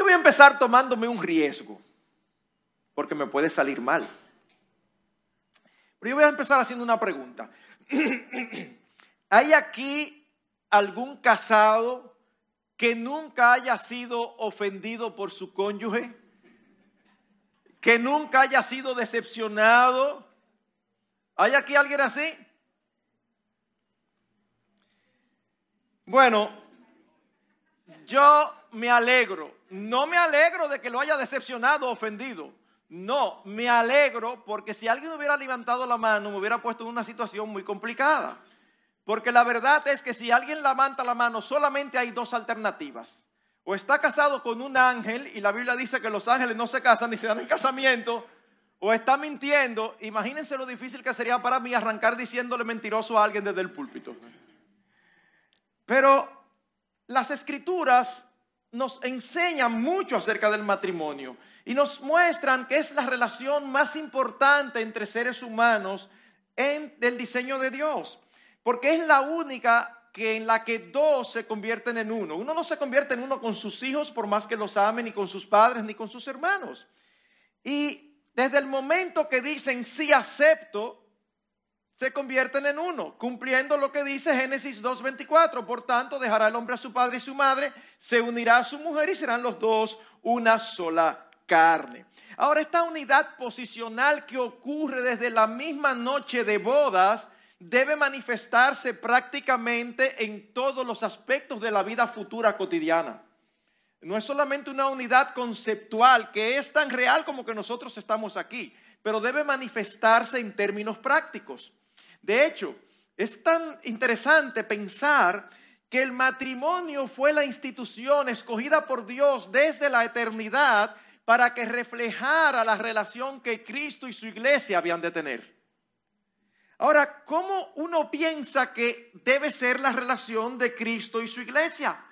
Yo voy a empezar tomándome un riesgo, porque me puede salir mal. Pero yo voy a empezar haciendo una pregunta. ¿Hay aquí algún casado que nunca haya sido ofendido por su cónyuge? ¿Que nunca haya sido decepcionado? ¿Hay aquí alguien así? Bueno, yo me alegro. No me alegro de que lo haya decepcionado o ofendido. No, me alegro porque si alguien hubiera levantado la mano me hubiera puesto en una situación muy complicada. Porque la verdad es que si alguien levanta la mano solamente hay dos alternativas. O está casado con un ángel y la Biblia dice que los ángeles no se casan ni se dan en casamiento. O está mintiendo. Imagínense lo difícil que sería para mí arrancar diciéndole mentiroso a alguien desde el púlpito. Pero las escrituras nos enseñan mucho acerca del matrimonio y nos muestran que es la relación más importante entre seres humanos en el diseño de Dios, porque es la única que en la que dos se convierten en uno. Uno no se convierte en uno con sus hijos por más que los amen, ni con sus padres, ni con sus hermanos. Y desde el momento que dicen sí acepto, se convierten en uno, cumpliendo lo que dice Génesis 2.24. Por tanto, dejará el hombre a su padre y su madre, se unirá a su mujer y serán los dos una sola carne. Ahora, esta unidad posicional que ocurre desde la misma noche de bodas debe manifestarse prácticamente en todos los aspectos de la vida futura cotidiana. No es solamente una unidad conceptual que es tan real como que nosotros estamos aquí, pero debe manifestarse en términos prácticos. De hecho, es tan interesante pensar que el matrimonio fue la institución escogida por Dios desde la eternidad para que reflejara la relación que Cristo y su iglesia habían de tener. Ahora, ¿cómo uno piensa que debe ser la relación de Cristo y su iglesia?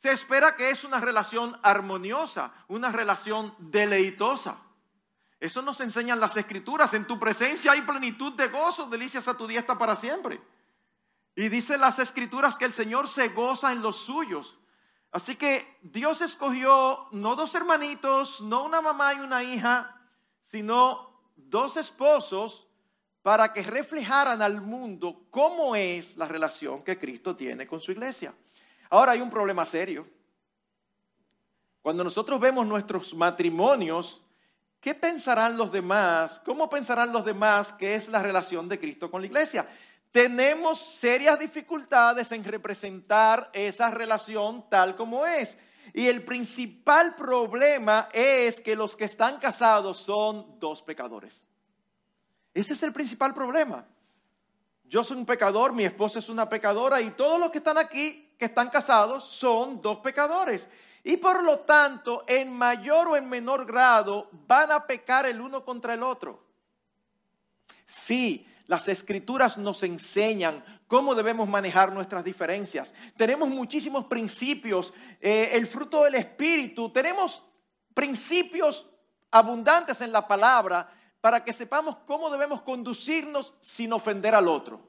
Se espera que es una relación armoniosa, una relación deleitosa. Eso nos enseñan las escrituras. En tu presencia hay plenitud de gozo, delicias a tu diestra para siempre. Y dice las escrituras que el Señor se goza en los suyos. Así que Dios escogió no dos hermanitos, no una mamá y una hija, sino dos esposos para que reflejaran al mundo cómo es la relación que Cristo tiene con su iglesia. Ahora hay un problema serio. Cuando nosotros vemos nuestros matrimonios, ¿Qué pensarán los demás? ¿Cómo pensarán los demás que es la relación de Cristo con la iglesia? Tenemos serias dificultades en representar esa relación tal como es. Y el principal problema es que los que están casados son dos pecadores. Ese es el principal problema. Yo soy un pecador, mi esposa es una pecadora y todos los que están aquí, que están casados, son dos pecadores. Y por lo tanto, en mayor o en menor grado, van a pecar el uno contra el otro. Sí, las escrituras nos enseñan cómo debemos manejar nuestras diferencias. Tenemos muchísimos principios, eh, el fruto del Espíritu, tenemos principios abundantes en la palabra para que sepamos cómo debemos conducirnos sin ofender al otro.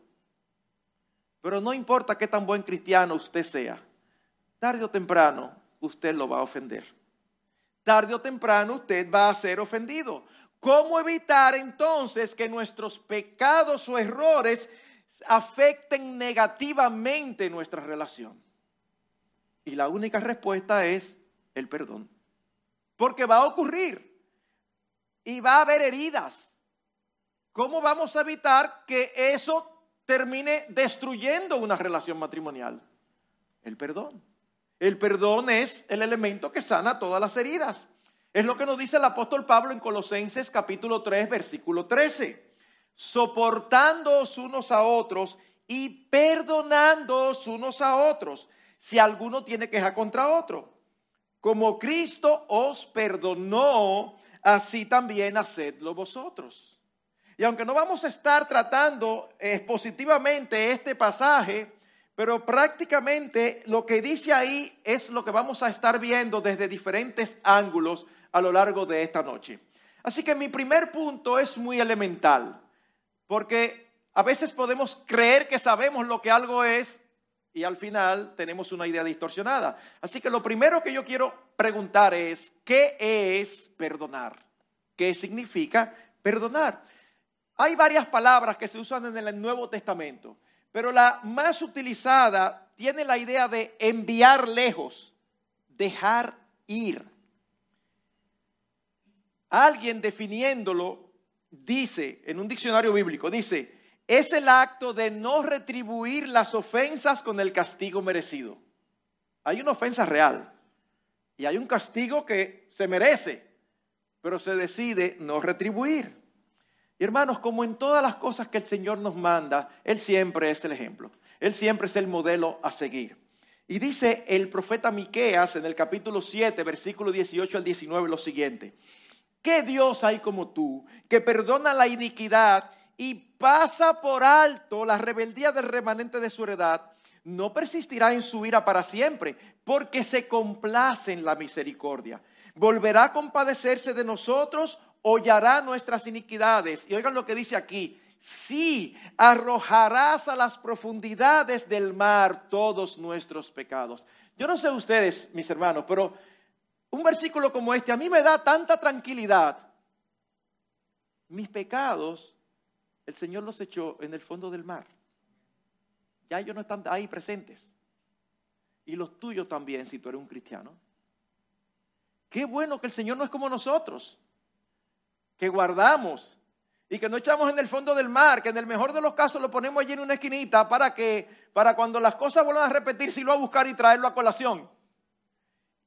Pero no importa qué tan buen cristiano usted sea, tarde o temprano usted lo va a ofender. Tarde o temprano usted va a ser ofendido. ¿Cómo evitar entonces que nuestros pecados o errores afecten negativamente nuestra relación? Y la única respuesta es el perdón. Porque va a ocurrir y va a haber heridas. ¿Cómo vamos a evitar que eso termine destruyendo una relación matrimonial? El perdón. El perdón es el elemento que sana todas las heridas. Es lo que nos dice el apóstol Pablo en Colosenses capítulo 3, versículo 13. Soportándoos unos a otros y perdonándoos unos a otros, si alguno tiene queja contra otro. Como Cristo os perdonó, así también hacedlo vosotros. Y aunque no vamos a estar tratando expositivamente este pasaje, pero prácticamente lo que dice ahí es lo que vamos a estar viendo desde diferentes ángulos a lo largo de esta noche. Así que mi primer punto es muy elemental, porque a veces podemos creer que sabemos lo que algo es y al final tenemos una idea distorsionada. Así que lo primero que yo quiero preguntar es, ¿qué es perdonar? ¿Qué significa perdonar? Hay varias palabras que se usan en el Nuevo Testamento, pero la más utilizada tiene la idea de enviar lejos, dejar ir. Alguien definiéndolo dice, en un diccionario bíblico, dice, es el acto de no retribuir las ofensas con el castigo merecido. Hay una ofensa real y hay un castigo que se merece, pero se decide no retribuir. Y hermanos, como en todas las cosas que el Señor nos manda, Él siempre es el ejemplo. Él siempre es el modelo a seguir. Y dice el profeta Miqueas en el capítulo 7, versículo 18 al 19 lo siguiente: ¿Qué Dios hay como tú que perdona la iniquidad y pasa por alto la rebeldía del remanente de su heredad, no persistirá en su ira para siempre, porque se complace en la misericordia. Volverá a compadecerse de nosotros, hollará nuestras iniquidades. Y oigan lo que dice aquí, sí, arrojarás a las profundidades del mar todos nuestros pecados. Yo no sé ustedes, mis hermanos, pero un versículo como este a mí me da tanta tranquilidad. Mis pecados el Señor los echó en el fondo del mar. Ya ellos no están ahí presentes. Y los tuyos también, si tú eres un cristiano. Qué bueno que el Señor no es como nosotros, que guardamos y que no echamos en el fondo del mar, que en el mejor de los casos lo ponemos allí en una esquinita para que, para cuando las cosas vuelvan a repetirse, lo a buscar y traerlo a colación.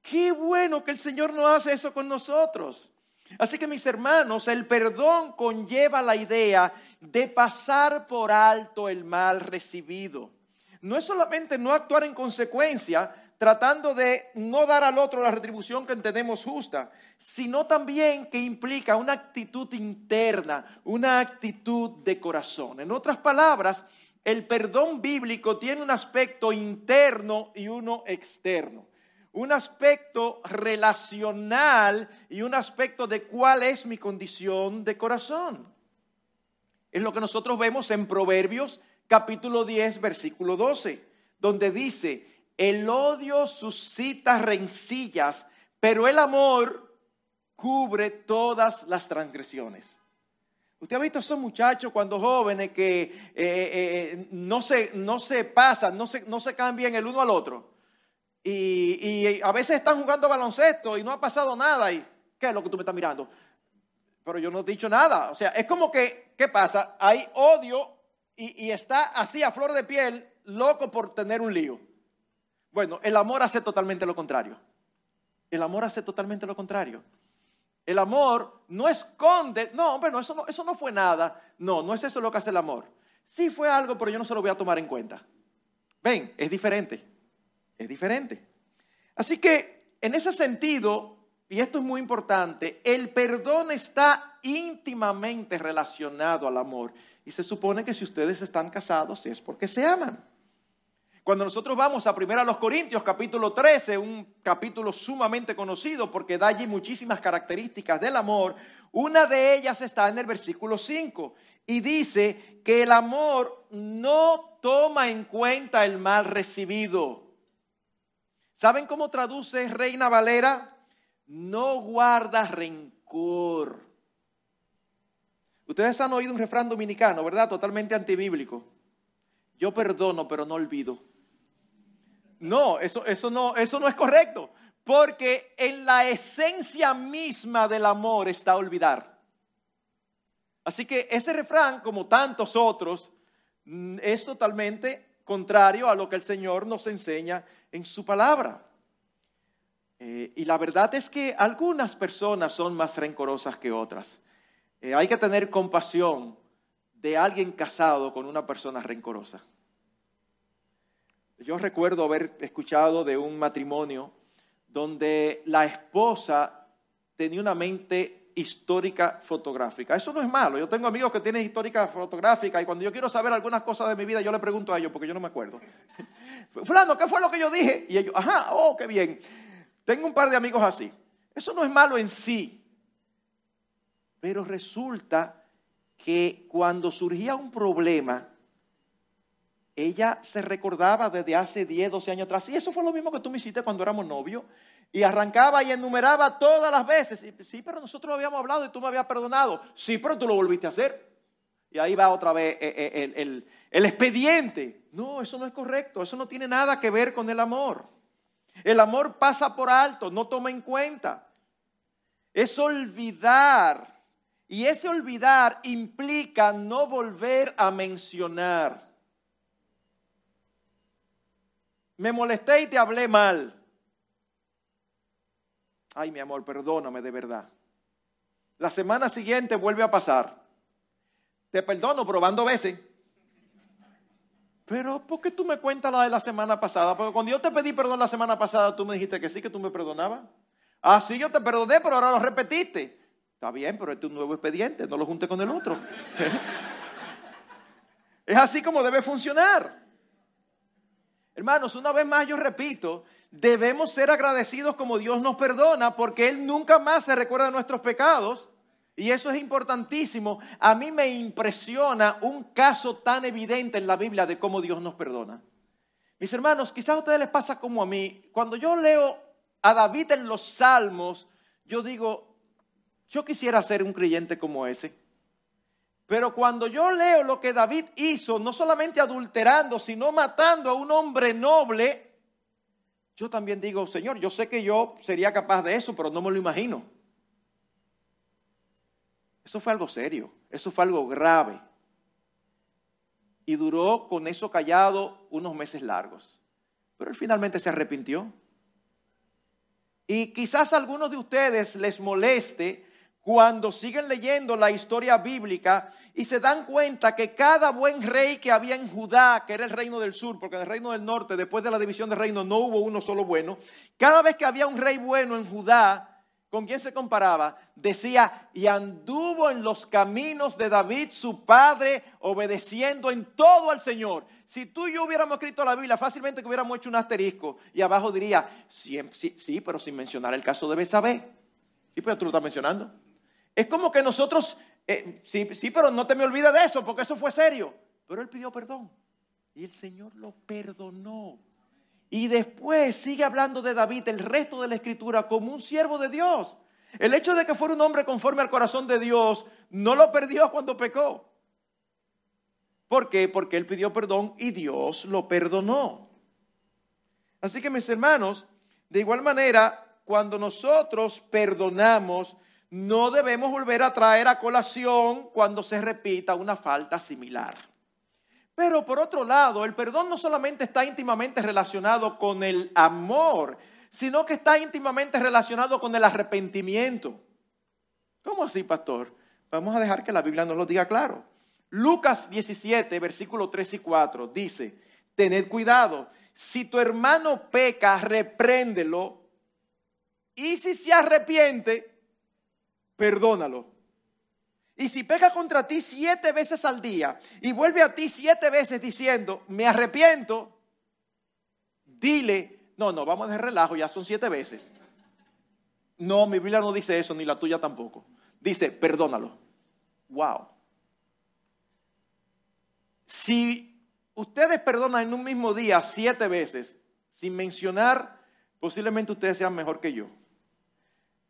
Qué bueno que el Señor no hace eso con nosotros. Así que mis hermanos, el perdón conlleva la idea de pasar por alto el mal recibido. No es solamente no actuar en consecuencia, tratando de no dar al otro la retribución que entendemos justa, sino también que implica una actitud interna, una actitud de corazón. En otras palabras, el perdón bíblico tiene un aspecto interno y uno externo un aspecto relacional y un aspecto de cuál es mi condición de corazón. Es lo que nosotros vemos en Proverbios capítulo 10, versículo 12, donde dice, el odio suscita rencillas, pero el amor cubre todas las transgresiones. Usted ha visto a esos muchachos cuando jóvenes que eh, eh, no, se, no se pasan, no se, no se cambian el uno al otro y, a veces están jugando baloncesto y no ha pasado nada. ¿Y qué es lo que tú me estás mirando? Pero yo no he dicho nada. O sea, es como que, ¿qué pasa? Hay odio y, y está así a flor de piel, loco por tener un lío. Bueno, el amor hace totalmente lo contrario. El amor hace totalmente lo contrario. El amor no esconde, no, hombre, no, eso no, eso no fue nada. No, no es eso lo que hace el amor. Sí fue algo, pero yo no se lo voy a tomar en cuenta. Ven, es diferente es diferente. Así que en ese sentido, y esto es muy importante, el perdón está íntimamente relacionado al amor. Y se supone que si ustedes están casados es porque se aman. Cuando nosotros vamos a 1 Corintios capítulo 13, un capítulo sumamente conocido porque da allí muchísimas características del amor, una de ellas está en el versículo 5 y dice que el amor no toma en cuenta el mal recibido. ¿Saben cómo traduce Reina Valera? No guarda rencor. Ustedes han oído un refrán dominicano, ¿verdad? Totalmente antibíblico. Yo perdono, pero no olvido. No, eso, eso, no, eso no es correcto. Porque en la esencia misma del amor está olvidar. Así que ese refrán, como tantos otros, mm, es totalmente contrario a lo que el Señor nos enseña en su palabra. Eh, y la verdad es que algunas personas son más rencorosas que otras. Eh, hay que tener compasión de alguien casado con una persona rencorosa. Yo recuerdo haber escuchado de un matrimonio donde la esposa tenía una mente histórica fotográfica. Eso no es malo. Yo tengo amigos que tienen histórica fotográfica y cuando yo quiero saber algunas cosas de mi vida, yo le pregunto a ellos porque yo no me acuerdo. Fulano, ¿qué fue lo que yo dije? Y ellos, ajá, oh, qué bien. Tengo un par de amigos así. Eso no es malo en sí. Pero resulta que cuando surgía un problema, ella se recordaba desde hace 10, 12 años atrás. Y eso fue lo mismo que tú me hiciste cuando éramos novios. Y arrancaba y enumeraba todas las veces. sí, pero nosotros habíamos hablado y tú me habías perdonado. Sí, pero tú lo volviste a hacer. Y ahí va otra vez eh, eh, el expediente. No, eso no es correcto. Eso no tiene nada que ver con el amor. El amor pasa por alto, no toma en cuenta. Es olvidar. Y ese olvidar implica no volver a mencionar. Me molesté y te hablé mal. Ay, mi amor, perdóname de verdad. La semana siguiente vuelve a pasar. Te perdono probando veces. Pero, ¿por qué tú me cuentas la de la semana pasada? Porque cuando yo te pedí perdón la semana pasada, tú me dijiste que sí, que tú me perdonabas. Ah, sí, yo te perdoné, pero ahora lo repetiste. Está bien, pero este es un nuevo expediente, no lo junte con el otro. es así como debe funcionar. Hermanos, una vez más yo repito, debemos ser agradecidos como Dios nos perdona, porque Él nunca más se recuerda nuestros pecados. Y eso es importantísimo. A mí me impresiona un caso tan evidente en la Biblia de cómo Dios nos perdona. Mis hermanos, quizás a ustedes les pasa como a mí. Cuando yo leo a David en los salmos, yo digo, yo quisiera ser un creyente como ese. Pero cuando yo leo lo que David hizo, no solamente adulterando, sino matando a un hombre noble, yo también digo, Señor, yo sé que yo sería capaz de eso, pero no me lo imagino. Eso fue algo serio, eso fue algo grave. Y duró con eso callado unos meses largos. Pero él finalmente se arrepintió. Y quizás a algunos de ustedes les moleste cuando siguen leyendo la historia bíblica y se dan cuenta que cada buen rey que había en Judá, que era el reino del sur, porque en el reino del norte, después de la división del reino, no hubo uno solo bueno, cada vez que había un rey bueno en Judá, ¿Con quién se comparaba? Decía, y anduvo en los caminos de David, su padre, obedeciendo en todo al Señor. Si tú y yo hubiéramos escrito la Biblia, fácilmente hubiéramos hecho un asterisco y abajo diría, sí, sí, pero sin mencionar el caso de Besabé. Sí, pero tú lo estás mencionando. Es como que nosotros, eh, sí, sí, pero no te me olvides de eso, porque eso fue serio. Pero él pidió perdón y el Señor lo perdonó. Y después sigue hablando de David el resto de la escritura como un siervo de Dios. El hecho de que fuera un hombre conforme al corazón de Dios no lo perdió cuando pecó. ¿Por qué? Porque él pidió perdón y Dios lo perdonó. Así que mis hermanos, de igual manera, cuando nosotros perdonamos, no debemos volver a traer a colación cuando se repita una falta similar. Pero por otro lado, el perdón no solamente está íntimamente relacionado con el amor, sino que está íntimamente relacionado con el arrepentimiento. ¿Cómo así, pastor? Vamos a dejar que la Biblia nos lo diga claro. Lucas 17, versículos 3 y 4 dice, tened cuidado, si tu hermano peca, repréndelo, y si se arrepiente, perdónalo. Y si peca contra ti siete veces al día y vuelve a ti siete veces diciendo, me arrepiento, dile, no, no, vamos de relajo, ya son siete veces. No, mi Biblia no dice eso, ni la tuya tampoco. Dice, perdónalo. Wow. Si ustedes perdonan en un mismo día siete veces, sin mencionar, posiblemente ustedes sean mejor que yo.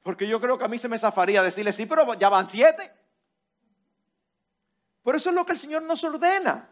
Porque yo creo que a mí se me zafaría decirle, sí, pero ya van siete. Por eso es lo que el Señor nos ordena.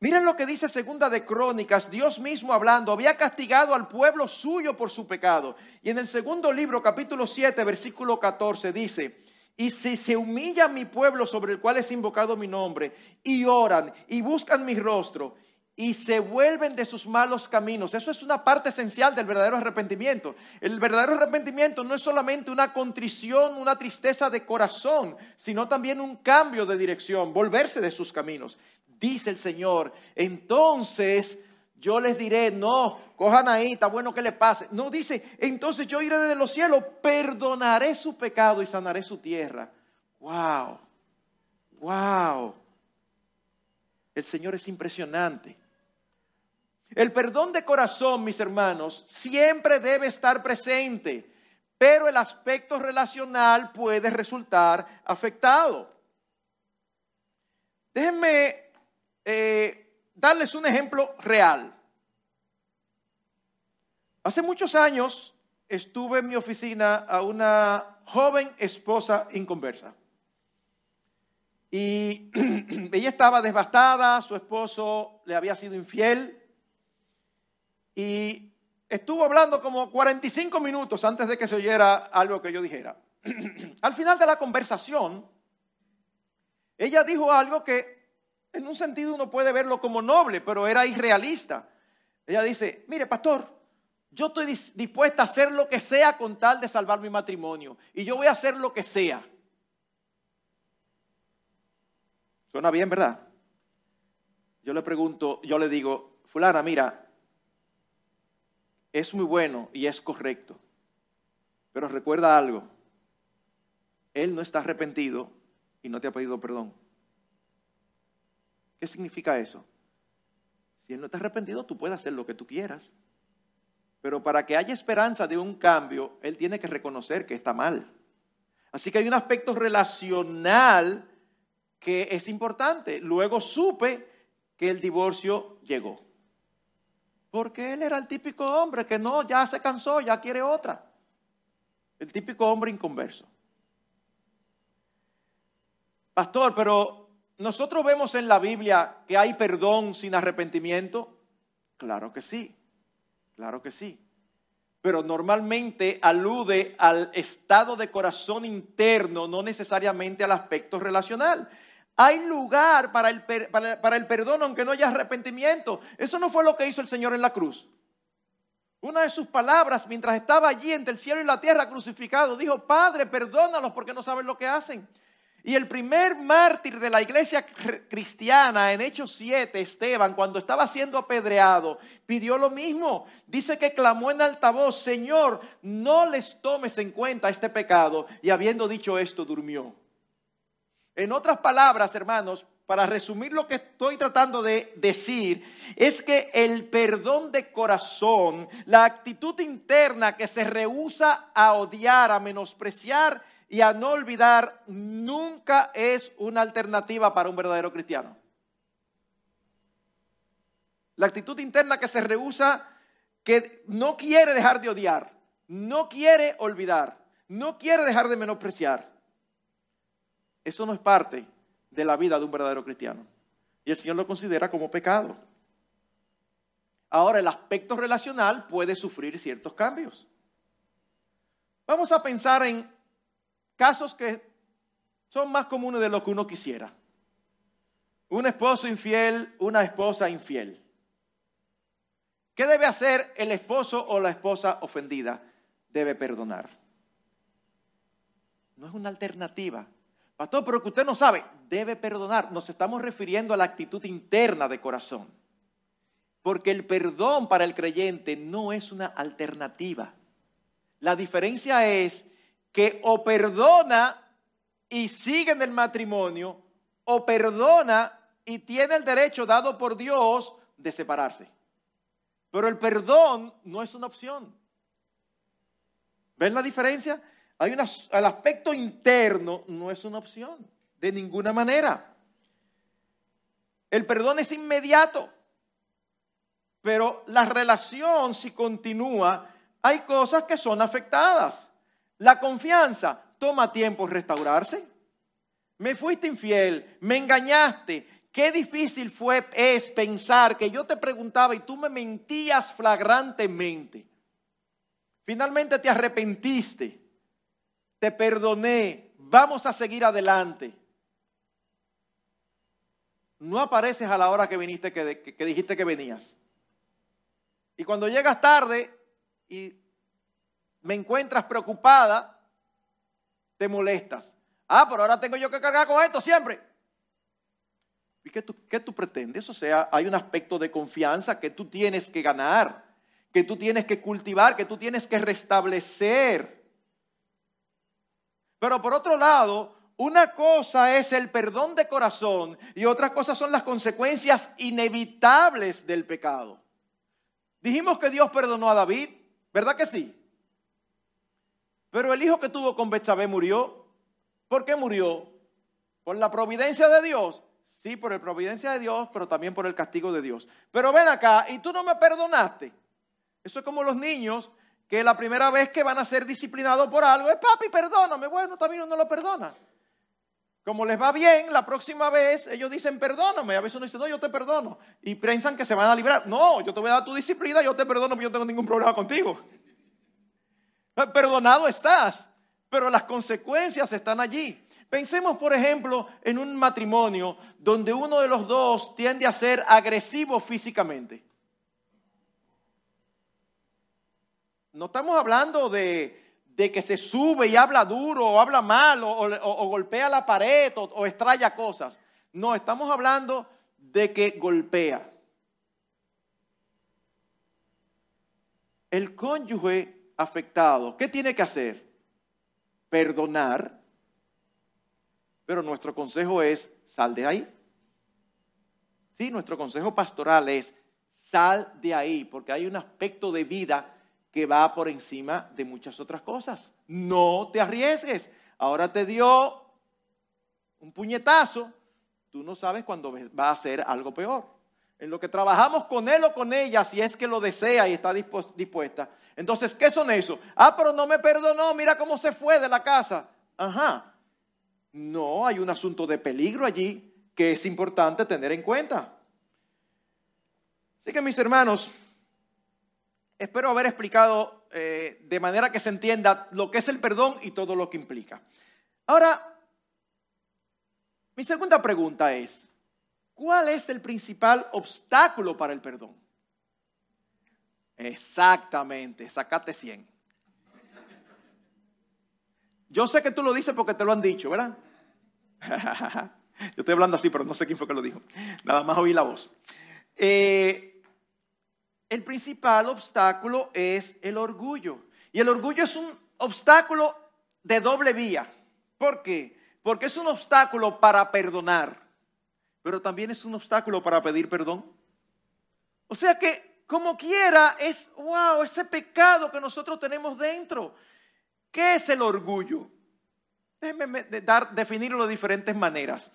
Miren lo que dice segunda de Crónicas, Dios mismo hablando, había castigado al pueblo suyo por su pecado. Y en el segundo libro, capítulo 7, versículo 14, dice, y si se humilla mi pueblo sobre el cual es invocado mi nombre, y oran y buscan mi rostro, y se vuelven de sus malos caminos. Eso es una parte esencial del verdadero arrepentimiento. El verdadero arrepentimiento no es solamente una contrición, una tristeza de corazón, sino también un cambio de dirección, volverse de sus caminos. Dice el Señor, entonces yo les diré, no, cojan ahí, está bueno que le pase. No, dice, entonces yo iré desde los cielos, perdonaré su pecado y sanaré su tierra. Wow, wow. El Señor es impresionante. El perdón de corazón, mis hermanos, siempre debe estar presente, pero el aspecto relacional puede resultar afectado. Déjenme eh, darles un ejemplo real. Hace muchos años estuve en mi oficina a una joven esposa inconversa. Y ella estaba devastada, su esposo le había sido infiel. Y estuvo hablando como 45 minutos antes de que se oyera algo que yo dijera. Al final de la conversación, ella dijo algo que en un sentido uno puede verlo como noble, pero era irrealista. Ella dice, mire, pastor, yo estoy dispuesta a hacer lo que sea con tal de salvar mi matrimonio. Y yo voy a hacer lo que sea. Suena bien, ¿verdad? Yo le pregunto, yo le digo, fulana, mira, es muy bueno y es correcto. Pero recuerda algo, él no está arrepentido y no te ha pedido perdón. ¿Qué significa eso? Si él no está arrepentido, tú puedes hacer lo que tú quieras. Pero para que haya esperanza de un cambio, él tiene que reconocer que está mal. Así que hay un aspecto relacional que es importante. Luego supe que el divorcio llegó. Porque él era el típico hombre que no, ya se cansó, ya quiere otra. El típico hombre inconverso. Pastor, pero nosotros vemos en la Biblia que hay perdón sin arrepentimiento. Claro que sí, claro que sí. Pero normalmente alude al estado de corazón interno, no necesariamente al aspecto relacional. Hay lugar para el, para, el perdón aunque no haya arrepentimiento. Eso no fue lo que hizo el Señor en la cruz. Una de sus palabras mientras estaba allí entre el cielo y la tierra crucificado, dijo, Padre, perdónalos porque no saben lo que hacen. Y el primer mártir de la iglesia cristiana en Hechos 7, Esteban, cuando estaba siendo apedreado, pidió lo mismo. Dice que clamó en altavoz, Señor, no les tomes en cuenta este pecado. Y habiendo dicho esto, durmió. En otras palabras, hermanos, para resumir lo que estoy tratando de decir, es que el perdón de corazón, la actitud interna que se rehúsa a odiar, a menospreciar y a no olvidar, nunca es una alternativa para un verdadero cristiano. La actitud interna que se rehúsa, que no quiere dejar de odiar, no quiere olvidar, no quiere dejar de menospreciar. Eso no es parte de la vida de un verdadero cristiano. Y el Señor lo considera como pecado. Ahora, el aspecto relacional puede sufrir ciertos cambios. Vamos a pensar en casos que son más comunes de lo que uno quisiera. Un esposo infiel, una esposa infiel. ¿Qué debe hacer el esposo o la esposa ofendida? Debe perdonar. No es una alternativa. Pastor, pero que usted no sabe, debe perdonar. Nos estamos refiriendo a la actitud interna de corazón. Porque el perdón para el creyente no es una alternativa. La diferencia es que o perdona y sigue en el matrimonio, o perdona y tiene el derecho dado por Dios de separarse. Pero el perdón no es una opción. ¿Ven la diferencia? Hay el aspecto interno no es una opción, de ninguna manera. El perdón es inmediato, pero la relación si continúa, hay cosas que son afectadas. La confianza toma tiempo restaurarse. Me fuiste infiel, me engañaste. Qué difícil fue es pensar que yo te preguntaba y tú me mentías flagrantemente. Finalmente te arrepentiste te perdoné, vamos a seguir adelante. No apareces a la hora que viniste, que, dijiste que venías. Y cuando llegas tarde y me encuentras preocupada, te molestas. Ah, pero ahora tengo yo que cargar con esto siempre. ¿Y qué tú, qué tú, pretendes? O sea, hay un aspecto de confianza que tú tienes que ganar, que tú tienes que cultivar, que tú tienes que restablecer. Pero por otro lado, una cosa es el perdón de corazón y otra cosa son las consecuencias inevitables del pecado. Dijimos que Dios perdonó a David, ¿verdad que sí? Pero el hijo que tuvo con Betsabé murió. ¿Por qué murió? ¿Por la providencia de Dios? Sí, por la providencia de Dios, pero también por el castigo de Dios. Pero ven acá, y tú no me perdonaste. Eso es como los niños que la primera vez que van a ser disciplinados por algo es, papi, perdóname. Bueno, también uno lo perdona. Como les va bien, la próxima vez ellos dicen, perdóname. A veces uno dice, no, yo te perdono. Y piensan que se van a librar. No, yo te voy a dar tu disciplina, yo te perdono, porque yo no tengo ningún problema contigo. Perdonado estás, pero las consecuencias están allí. Pensemos, por ejemplo, en un matrimonio donde uno de los dos tiende a ser agresivo físicamente. No estamos hablando de, que se sube y habla duro o habla mal o, golpea la pared o, o cosas. No, estamos hablando de que golpea. El cónyuge afectado, ¿qué tiene que hacer? Perdonar pero nuestro consejo es, sal de ahí. Sí, nuestro consejo pastoral es, sal de ahí, porque hay un aspecto de vida que va por encima de muchas otras cosas. No te arriesgues. Ahora te dio un puñetazo, tú no sabes cuándo va a ser algo peor. En lo que trabajamos con él o con ella, si es que lo desea y está dispuesta. Entonces, ¿qué son eso? Ah, pero no me perdonó, mira cómo se fue de la casa. Ajá, no, hay un asunto de peligro allí que es importante tener en cuenta. Así que mis hermanos, espero haber explicado eh, de manera que se entienda lo que es el perdón y todo lo que implica. Ahora, mi segunda pregunta es, ¿cuál es el principal obstáculo para el perdón? Exactamente, sacate 100. Yo sé que tú lo dices porque te lo han dicho, ¿verdad? Yo estoy hablando así, pero no sé quién fue que lo dijo. Nada más oí la voz. Eh, el principal obstáculo es el orgullo. Y el orgullo es un obstáculo de doble vía. ¿Por qué? Porque es un obstáculo para perdonar, pero también es un obstáculo para pedir perdón. O sea que, como quiera, es, wow, ese pecado que nosotros tenemos dentro. ¿Qué es el orgullo? Déjenme dar, definirlo de diferentes maneras.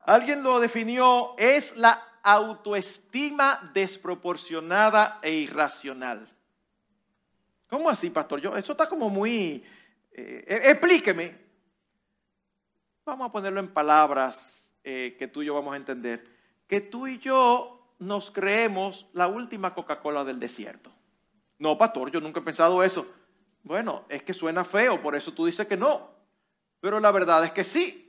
Alguien lo definió, es la autoestima desproporcionada e irracional. ¿Cómo así, pastor? Yo, esto está como muy... Eh, eh, explíqueme. Vamos a ponerlo en palabras eh, que tú y yo vamos a entender. Que tú y yo nos creemos la última Coca-Cola del desierto. No, pastor, yo nunca he pensado eso. Bueno, es que suena feo, por eso tú dices que no. Pero la verdad es que sí.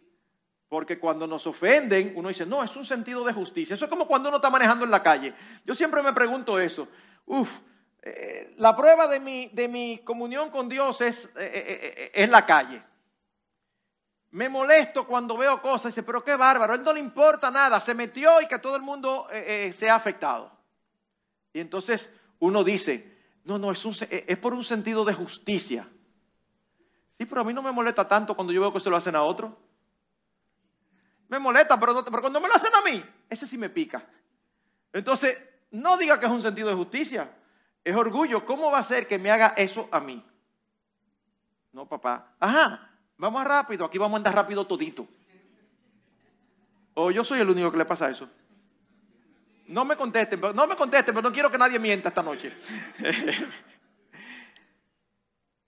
Porque cuando nos ofenden, uno dice, no, es un sentido de justicia. Eso es como cuando uno está manejando en la calle. Yo siempre me pregunto eso. Uf, eh, la prueba de mi, de mi, comunión con Dios es, eh, eh, es la calle. Me molesto cuando veo cosas y dice, pero qué bárbaro, él no le importa nada, se metió y que todo el mundo se ha afectado. Y entonces uno dice, no, no, es, es por un sentido de justicia. Sí, pero a mí no me molesta tanto cuando yo veo que se lo hacen a otro. Me molesta, pero, cuando me lo hacen a mí, ese sí me pica. Entonces, no diga que es un sentido de justicia. Es orgullo. ¿Cómo va a ser que me haga eso a mí? No, papá. Ajá, vamos rápido. Aquí vamos a andar rápido todito. O yo soy el único que le pasa eso. No me contesten, no me contesten, pero no quiero que nadie mienta esta noche.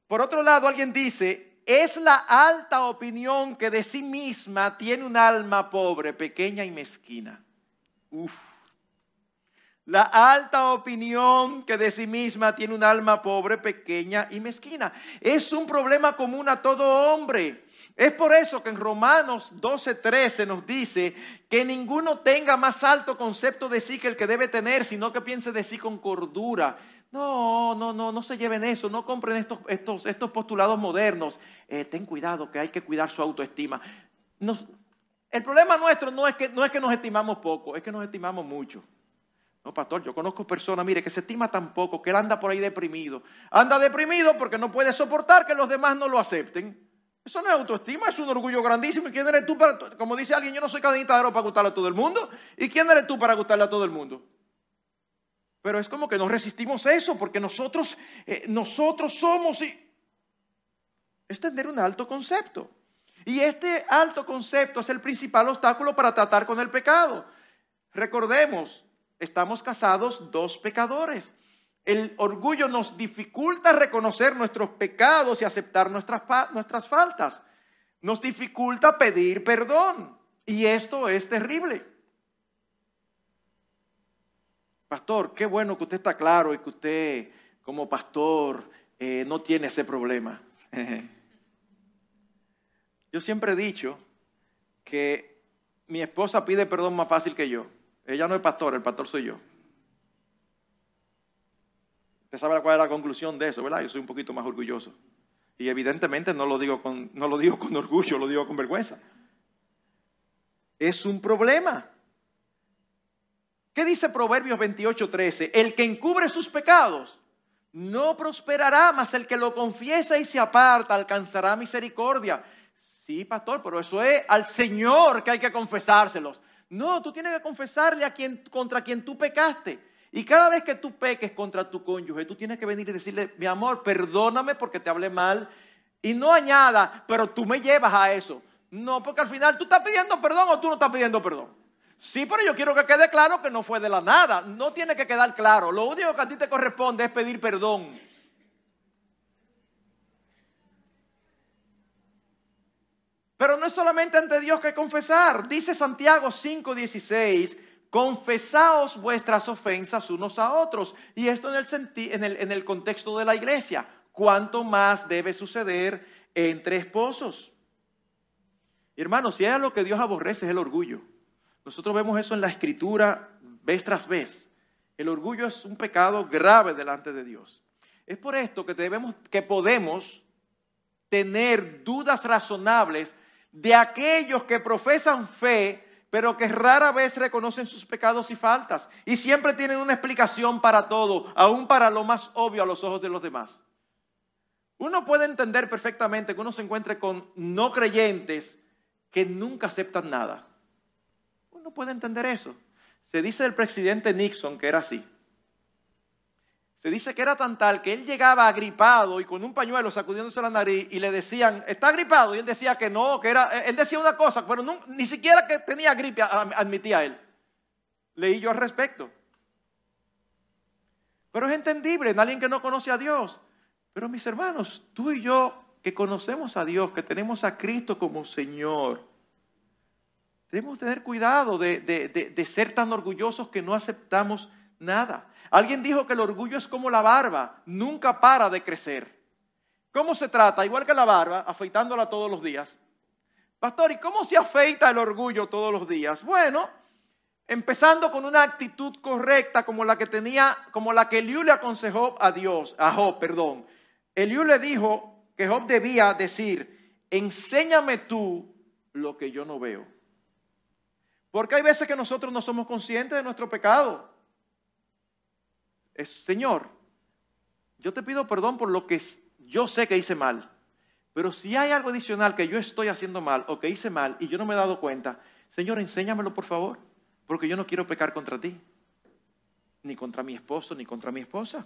Por otro lado, alguien dice, es la alta opinión que de sí misma tiene un alma pobre, pequeña y mezquina. Uf. La alta opinión que de sí misma tiene un alma pobre, pequeña y mezquina. Es un problema común a todo hombre. Es por eso que en Romanos 12:13 nos dice que ninguno tenga más alto concepto de sí que el que debe tener, sino que piense de sí con cordura. No, no, no, no se lleven eso, no compren estos, estos, estos postulados modernos. Eh, ten cuidado que hay que cuidar su autoestima. el problema nuestro no es, que, no es que nos estimamos poco, es que nos estimamos mucho. No, pastor, yo conozco personas, mire, que se estima tan poco, que él anda por ahí deprimido. Anda deprimido porque no puede soportar que los demás no lo acepten. Eso no es autoestima, es un orgullo grandísimo. ¿Y quién eres tú para, como dice alguien, yo no soy cadenita de oro para gustarle a todo el mundo? ¿Y quién eres tú para gustarle a todo el mundo? Pero es como que no resistimos eso, porque nosotros, eh, nosotros somos y es tener un alto concepto. Y este alto concepto es el principal obstáculo para tratar con el pecado. Recordemos, estamos casados dos pecadores. El orgullo nos dificulta reconocer nuestros pecados y aceptar nuestras, nuestras faltas. Nos dificulta pedir perdón. Y esto es terrible. Pastor, qué bueno que usted está claro y que usted como pastor eh, no tiene ese problema. Yo siempre he dicho que mi esposa pide perdón más fácil que yo. Ella no es pastor, el pastor soy yo. Usted sabe cuál es la conclusión de eso, ¿verdad? Yo soy un poquito más orgulloso. Y evidentemente no lo digo con, no lo digo con orgullo, lo digo con vergüenza. Es un problema. ¿Qué dice Proverbios 28:13? El que encubre sus pecados no prosperará, mas el que lo confiesa y se aparta alcanzará misericordia. Sí, pastor, pero eso es al Señor que hay que confesárselos. No, tú tienes que confesarle a quien, contra quien tú pecaste. Y cada vez que tú peques contra tu cónyuge, tú tienes que venir y decirle, mi amor, perdóname porque te hablé mal. Y no añada, pero tú me llevas a eso. No, porque al final tú estás pidiendo perdón o tú no estás pidiendo perdón. Sí, pero yo quiero que quede claro que no fue de la nada. No tiene que quedar claro. Lo único que a ti te corresponde es pedir perdón. Pero no es solamente ante Dios que confesar. Dice Santiago 5:16, confesaos vuestras ofensas unos a otros. Y esto en el, en, el, en el contexto de la iglesia. ¿Cuánto más debe suceder entre esposos? Hermanos, si es lo que Dios aborrece es el orgullo. Nosotros vemos eso en la escritura vez tras vez. El orgullo es un pecado grave delante de Dios. Es por esto que debemos, que podemos tener dudas razonables de aquellos que profesan fe, pero que rara vez reconocen sus pecados y faltas. Y siempre tienen una explicación para todo, aún para lo más obvio a los ojos de los demás. Uno puede entender perfectamente que uno se encuentre con no creyentes que nunca aceptan nada. Uno puede entender eso. Se dice del presidente Nixon que era así. Se dice que era tan tal que él llegaba agripado y con un pañuelo sacudiéndose la nariz y le decían, ¿está agripado? Y él decía que no, que era, él decía una cosa, pero ni siquiera que tenía gripe admitía él. Leí yo al respecto. Pero es entendible en alguien que no conoce a Dios. Pero mis hermanos, tú y yo que conocemos a Dios, que tenemos a Cristo como Señor, debemos tener cuidado de, de ser tan orgullosos que no aceptamos nada. Alguien dijo que el orgullo es como la barba, nunca para de crecer. ¿Cómo se trata? Igual que la barba, afeitándola todos los días. Pastor, ¿y cómo se afeita el orgullo todos los días? Bueno, empezando con una actitud correcta como la que tenía, como la que Eliú le aconsejó a Dios, a Job, perdón. Eliú le dijo que Job debía decir, enséñame tú lo que yo no veo. Porque hay veces que nosotros no somos conscientes de nuestro pecado es, Señor, yo te pido perdón por lo que yo sé que hice mal, pero si hay algo adicional que yo estoy haciendo mal o que hice mal y yo no me he dado cuenta, Señor, enséñamelo por favor, porque yo no quiero pecar contra ti, ni contra mi esposo, ni contra mi esposa.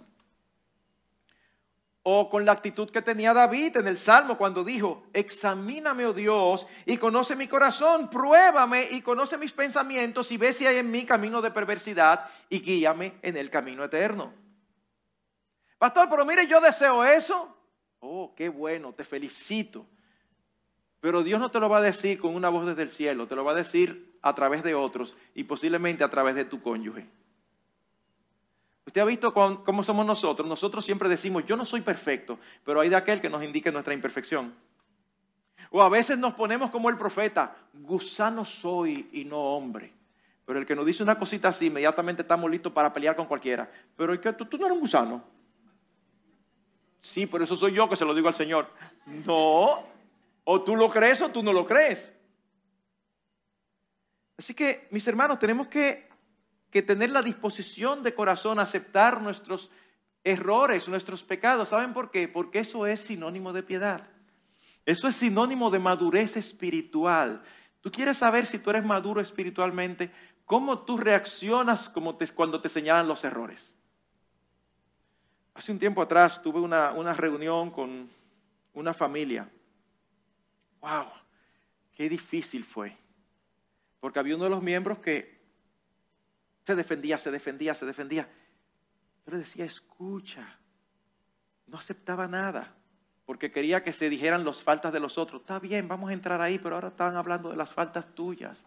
O con la actitud que tenía David en el Salmo cuando dijo, examíname, oh Dios, y conoce mi corazón, pruébame y conoce mis pensamientos y ve si hay en mí camino de perversidad y guíame en el camino eterno. Pastor, pero mire, yo deseo eso. Oh, qué bueno, te felicito. Pero Dios no te lo va a decir con una voz desde el cielo, te lo va a decir a través de otros y posiblemente a través de tu cónyuge. Usted ha visto cómo somos nosotros. Nosotros siempre decimos, yo no soy perfecto, pero hay de aquel que nos indique nuestra imperfección. O a veces nos ponemos como el profeta, gusano soy y no hombre. Pero el que nos dice una cosita así, inmediatamente estamos listos para pelear con cualquiera. Pero tú, tú no eres un gusano. Sí, por eso soy yo que se lo digo al Señor. No, o tú lo crees o tú no lo crees. Así que, mis hermanos, tenemos que que tener la disposición de corazón a aceptar nuestros errores, nuestros pecados. ¿Saben por qué? Porque eso es sinónimo de piedad. Eso es sinónimo de madurez espiritual. Tú quieres saber si tú eres maduro espiritualmente, cómo tú reaccionas cuando te señalan los errores. Hace un tiempo atrás tuve una, una reunión con una familia. ¡Wow! qué difícil fue. Porque había uno de los miembros que se defendía, se defendía, se defendía. Yo le decía, escucha, no aceptaba nada, porque quería que se dijeran las faltas de los otros. Está bien, vamos a entrar ahí, pero ahora están hablando de las faltas tuyas.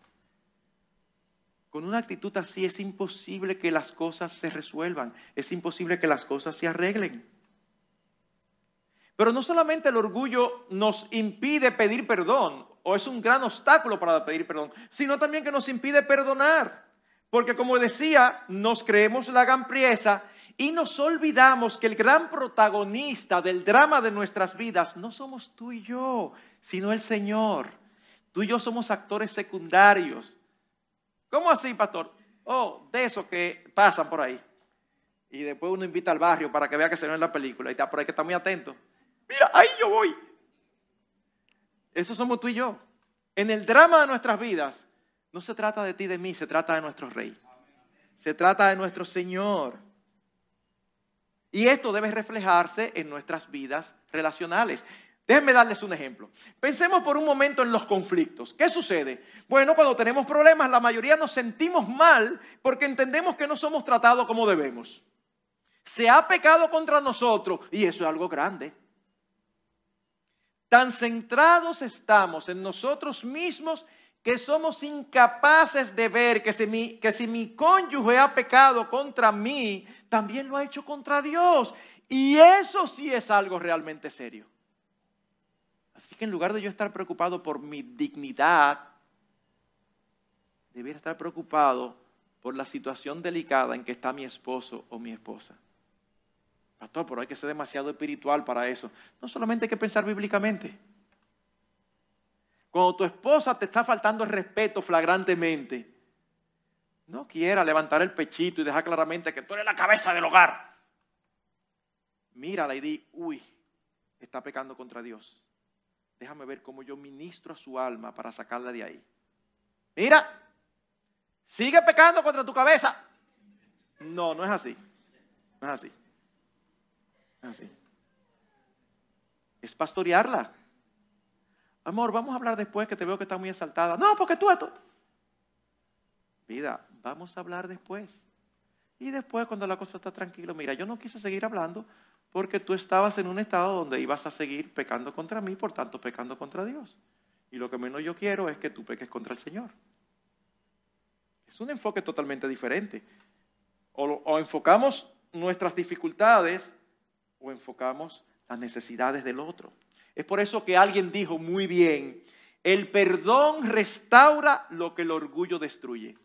Con una actitud así es imposible que las cosas se resuelvan, es imposible que las cosas se arreglen. Pero no solamente el orgullo nos impide pedir perdón, o es un gran obstáculo para pedir perdón, sino también que nos impide perdonar. Porque como decía, nos creemos la gran priesa y nos olvidamos que el gran protagonista del drama de nuestras vidas no somos tú y yo, sino el Señor. Tú y yo somos actores secundarios. ¿Cómo así, pastor? Oh, de esos que pasan por ahí. Y después uno invita al barrio para que vea que se ve en la película. Y está por ahí que está muy atento. Mira, ahí yo voy. Eso somos tú y yo. En el drama de nuestras vidas, no se trata de ti y de mí, se trata de nuestro rey. Se trata de nuestro Señor. Y esto debe reflejarse en nuestras vidas relacionales. Déjenme darles un ejemplo. Pensemos por un momento en los conflictos. ¿Qué sucede? Bueno, cuando tenemos problemas, la mayoría nos sentimos mal porque entendemos que no somos tratados como debemos. Se ha pecado contra nosotros y eso es algo grande. Tan centrados estamos en nosotros mismos que somos incapaces de ver que si, mi, que si mi cónyuge ha pecado contra mí, también lo ha hecho contra Dios. Y eso sí es algo realmente serio. Así que en lugar de yo estar preocupado por mi dignidad, debería estar preocupado por la situación delicada en que está mi esposo o mi esposa. Pastor, pero hay que ser demasiado espiritual para eso. No solamente hay que pensar bíblicamente. Cuando tu esposa te está faltando el respeto flagrantemente, no quiera levantar el pechito y dejar claramente que tú eres la cabeza del hogar. Mírala y di, uy, está pecando contra Dios. Déjame ver cómo yo ministro a su alma para sacarla de ahí. Mira, sigue pecando contra tu cabeza. No, no es así. No es así. No es así. Es pastorearla. Amor, vamos a hablar después que te veo que está muy exaltada. No, porque tú esto. Vida, vamos a hablar después. Y después, cuando la cosa está tranquila, mira, yo no quise seguir hablando porque tú estabas en un estado donde ibas a seguir pecando contra mí, por tanto, pecando contra Dios. Y lo que menos yo quiero es que tú peques contra el Señor. Es un enfoque totalmente diferente. O, o enfocamos nuestras dificultades o enfocamos las necesidades del otro. Es por eso que alguien dijo muy bien, el perdón restaura lo que el orgullo destruye.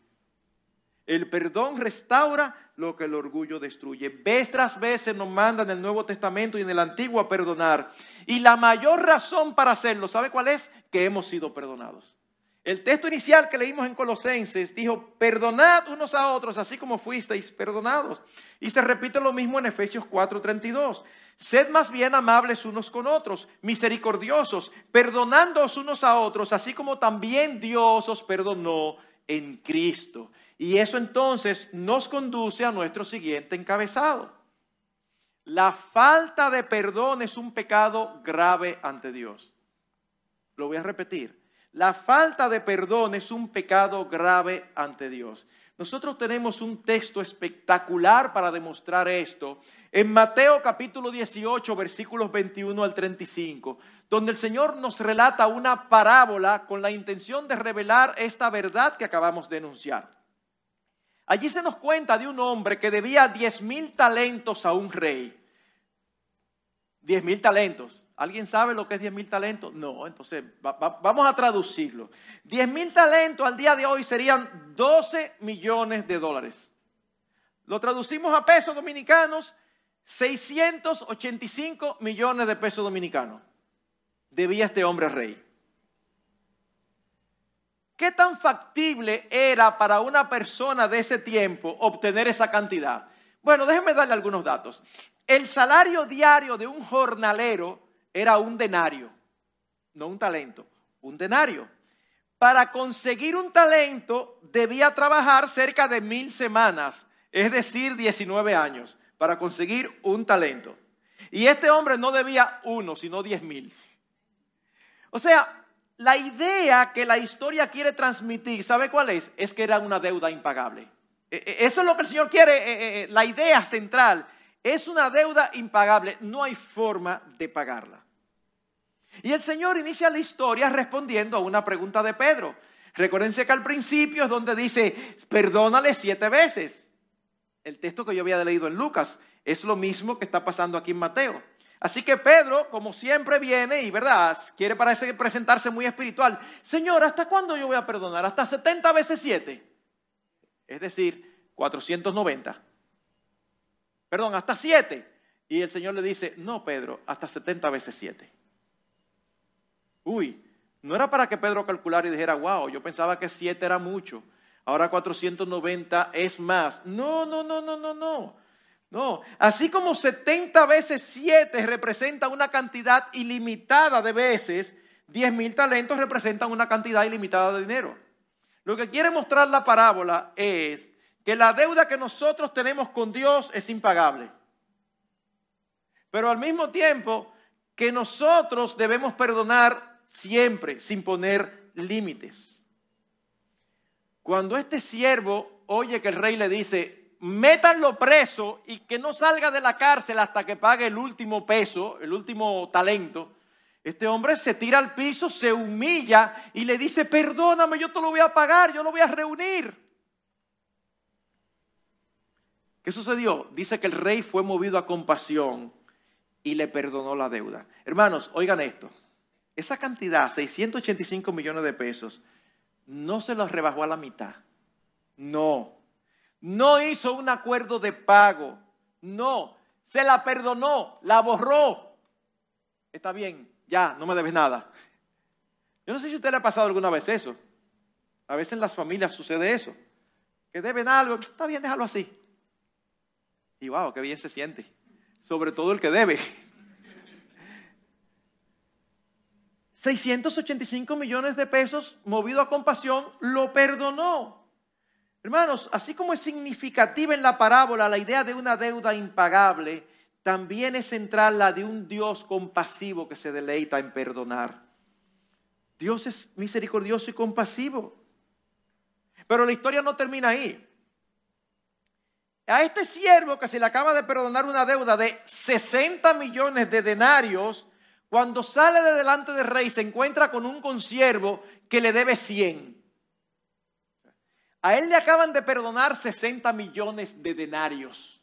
El perdón restaura lo que el orgullo destruye. Vez tras vez nos manda en el Nuevo Testamento y en el Antiguo a perdonar. Y la mayor razón para hacerlo, ¿sabe cuál es? Que hemos sido perdonados. El texto inicial que leímos en Colosenses dijo, perdonad unos a otros, así como fuisteis perdonados. Y se repite lo mismo en Efesios 4:32. Sed más bien amables unos con otros, misericordiosos, perdonándoos unos a otros, así como también Dios os perdonó en Cristo. Y eso entonces nos conduce a nuestro siguiente encabezado. La falta de perdón es un pecado grave ante Dios. Lo voy a repetir. La falta de perdón es un pecado grave ante Dios. Nosotros tenemos un texto espectacular para demostrar esto en Mateo capítulo 18 versículos 21 al 35, donde el Señor nos relata una parábola con la intención de revelar esta verdad que acabamos de enunciar. Allí se nos cuenta de un hombre que debía diez mil talentos a un rey. Diez mil talentos. ¿Alguien sabe lo que es 10 mil talentos? No, entonces vamos a traducirlo. 10 mil talentos al día de hoy serían 12 millones de dólares. Lo traducimos a pesos dominicanos, 685 millones de pesos dominicanos. Debía este hombre rey. ¿Qué tan factible era para una persona de ese tiempo obtener esa cantidad? Bueno, déjenme darle algunos datos. El salario diario de un jornalero era un denario, no un talento, un denario. Para conseguir un talento debía trabajar cerca de mil semanas, es decir, 19 años, para conseguir un talento. Y este hombre no debía uno, sino diez mil. O sea, la idea que la historia quiere transmitir, ¿sabe cuál es? Es que era una deuda impagable. E, e, eso es lo que el Señor quiere, e, la idea central. Es una deuda impagable, no hay forma de pagarla. Y el Señor inicia la historia respondiendo a una pregunta de Pedro. Recuérdense que al principio es donde dice, perdónale siete veces. El texto que yo había leído en Lucas es lo mismo que está pasando aquí en Mateo. Así que Pedro, como siempre viene y verdad, quiere parece presentarse muy espiritual. Señor, ¿hasta cuándo yo voy a perdonar? ¿Hasta 70 veces 7? Es decir, 490. Perdón, hasta 7. Y el Señor le dice, no, Pedro, hasta 70 veces 7. Uy, no era para que Pedro calculara y dijera, wow, yo pensaba que 7 era mucho. Ahora 490 es más. No, no, no, no, no, no. No, así como 70 veces 7 representa una cantidad ilimitada de veces, 10 mil talentos representan una cantidad ilimitada de dinero. Lo que quiere mostrar la parábola es que la deuda que nosotros tenemos con Dios es impagable. Pero al mismo tiempo que nosotros debemos perdonar siempre, sin poner límites. Cuando este siervo oye que el rey le dice, métanlo preso y que no salga de la cárcel hasta que pague el último peso, el último talento. Este hombre se tira al piso, se humilla y le dice, perdóname, yo te lo voy a pagar, yo lo voy a reunir. ¿Qué sucedió? Dice que el rey fue movido a compasión y le perdonó la deuda. Hermanos, oigan esto. Esa cantidad, 685 millones de pesos, no se los rebajó a la mitad. No no hizo un acuerdo de pago. No, se la perdonó, la borró. Está bien, ya, no me debes nada. Yo no sé si usted le ha pasado alguna vez eso. A veces en las familias sucede eso. Que deben algo, está bien, déjalo así. Y wow, qué bien se siente. Sobre todo el que debe. 685 millones de pesos, movido a compasión, lo perdonó. Hermanos, así como es significativa en la parábola la idea de una deuda impagable, también es central la de un Dios compasivo que se deleita en perdonar. Dios es misericordioso y compasivo. Pero la historia no termina ahí. A este siervo que se le acaba de perdonar una deuda de 60 millones de denarios, cuando sale de delante del rey se encuentra con un consiervo que le debe 100. A él le acaban de perdonar 60 millones de denarios.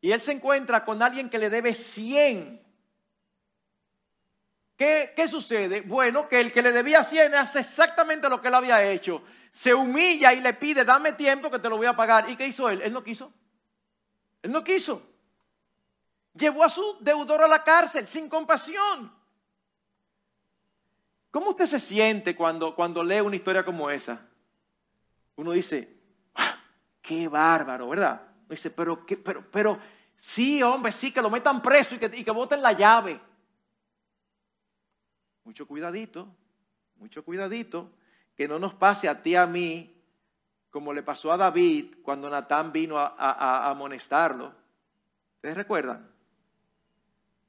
Y él se encuentra con alguien que le debe 100. ¿Qué, ¿Qué, sucede? Bueno, que el que le debía 100 hace exactamente lo que él había hecho. Se humilla y le pide, dame tiempo que te lo voy a pagar. ¿Y qué hizo él? Él no quiso. Él no quiso. Llevó a su deudor a la cárcel sin compasión. ¿Cómo usted se siente cuando, cuando lee una historia como esa? uno dice, ah, qué bárbaro, ¿verdad? dice, pero, ¿qué, pero, pero, sí, hombre, sí, que lo metan preso y que, y que boten la llave. Mucho cuidadito, mucho cuidadito, que no nos pase a ti a mí como le pasó a David cuando Natán vino a, amonestarlo. ¿Ustedes recuerdan?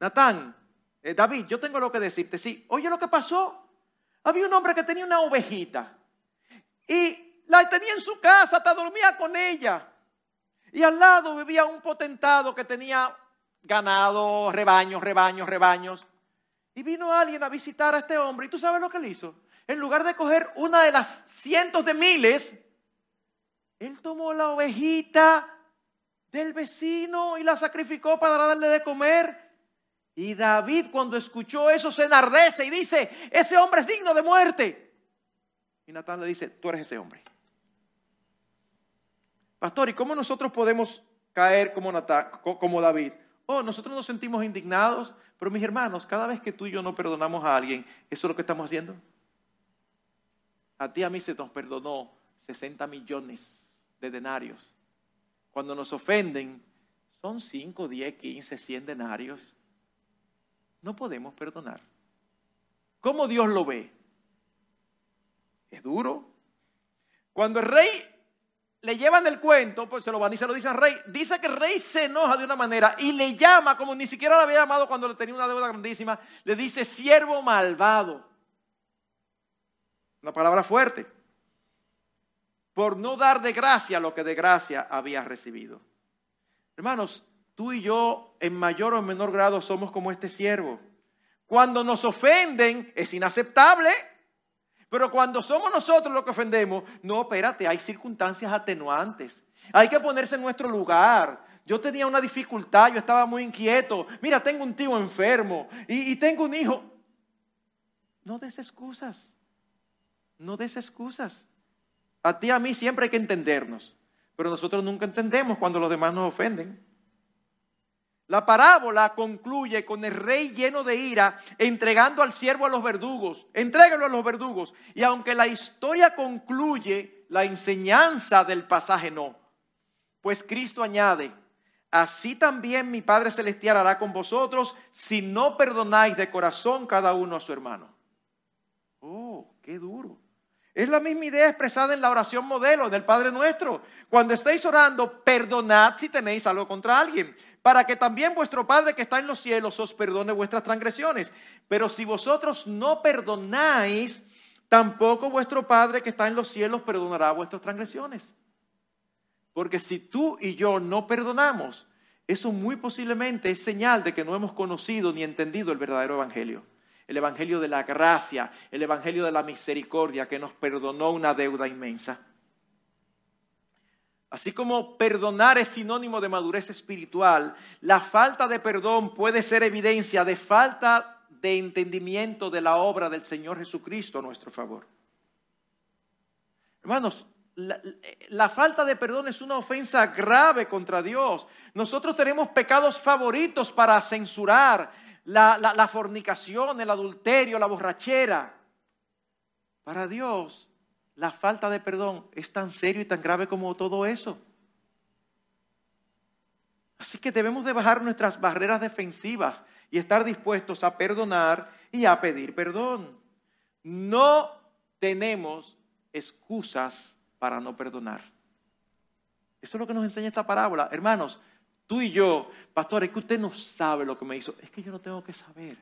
Natán, eh, David, yo tengo lo que decirte. Sí, oye lo que pasó. Había un hombre que tenía una ovejita y la tenía en su casa, hasta dormía con ella. Y al lado vivía un potentado que tenía ganado, rebaños, rebaños, rebaños. Y vino alguien a visitar a este hombre. ¿Y tú sabes lo que él hizo? En lugar de coger una de las cientos de miles, él tomó la ovejita del vecino y la sacrificó para darle de comer. Y David cuando escuchó eso se enardece y dice, ese hombre es digno de muerte. Y Natán le dice, tú eres ese hombre. Pastor, ¿y cómo nosotros podemos caer como, como David? Oh, nosotros nos sentimos indignados, pero mis hermanos, cada vez que tú y yo no perdonamos a alguien, ¿eso es lo que estamos haciendo? A ti a mí se nos perdonó 60 millones de denarios. Cuando nos ofenden, son 5, 10, 15, 100 denarios. No podemos perdonar. ¿Cómo Dios lo ve? Es duro. Cuando el rey le llevan el cuento, pues se lo van se lo dicen al rey. Dice que el rey se enoja de una manera y le llama, como ni siquiera lo había llamado cuando le tenía una deuda grandísima, le dice siervo malvado. Una palabra fuerte. Por no dar de gracia lo que de gracia había recibido. Hermanos, tú y yo en mayor o menor grado somos como este siervo. Cuando nos ofenden es inaceptable. Pero cuando somos nosotros los que ofendemos, no, espérate, hay circunstancias atenuantes. Hay que ponerse en nuestro lugar. Yo tenía una dificultad, yo estaba muy inquieto. Mira, tengo un tío enfermo y, y tengo un hijo. No des excusas. No des excusas. A ti y a mí siempre hay que entendernos. Pero nosotros nunca entendemos cuando los demás nos ofenden. La parábola concluye con el rey lleno de ira entregando al siervo a los verdugos. Entrégalo a los verdugos. Y aunque la historia concluye, la enseñanza del pasaje no. Pues Cristo añade, así también mi Padre Celestial hará con vosotros si no perdonáis de corazón cada uno a su hermano. Oh, qué duro. Es la misma idea expresada en la oración modelo del Padre Nuestro. Cuando estéis orando, perdonad si tenéis algo contra alguien para que también vuestro Padre que está en los cielos os perdone vuestras transgresiones. Pero si vosotros no perdonáis, tampoco vuestro Padre que está en los cielos perdonará vuestras transgresiones. Porque si tú y yo no perdonamos, eso muy posiblemente es señal de que no hemos conocido ni entendido el verdadero Evangelio. El Evangelio de la gracia, el Evangelio de la misericordia que nos perdonó una deuda inmensa. Así como perdonar es sinónimo de madurez espiritual, la falta de perdón puede ser evidencia de falta de entendimiento de la obra del Señor Jesucristo a nuestro favor. Hermanos, la, falta de perdón es una ofensa grave contra Dios. Nosotros tenemos pecados favoritos para censurar la fornicación, el adulterio, la borrachera. Para Dios, la falta de perdón es tan serio y tan grave como todo eso. Así que debemos de bajar nuestras barreras defensivas y estar dispuestos a perdonar y a pedir perdón. No tenemos excusas para no perdonar. Eso es lo que nos enseña esta parábola. Hermanos, tú y yo, pastor, es que usted no sabe lo que me hizo. Es que yo no tengo que saber.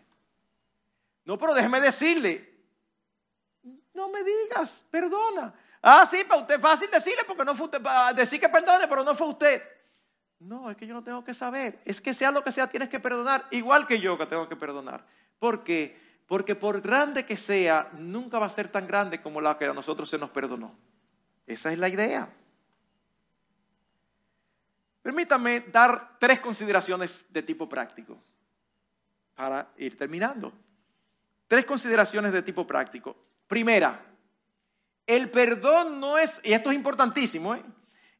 No, pero déjeme decirle, no me digas, perdona. Ah, sí, para usted es fácil decirle porque no fue usted, decir que perdone, pero no fue usted. No, es que yo no tengo que saber. Es que sea lo que sea, tienes que perdonar, igual que yo que tengo que perdonar. ¿Por qué? Porque por grande que sea, nunca va a ser tan grande como la que a nosotros se nos perdonó. Esa es la idea. Permítame dar tres consideraciones de tipo práctico para ir terminando. Tres consideraciones de tipo práctico. Primera, el perdón no es, y esto es importantísimo, ¿eh?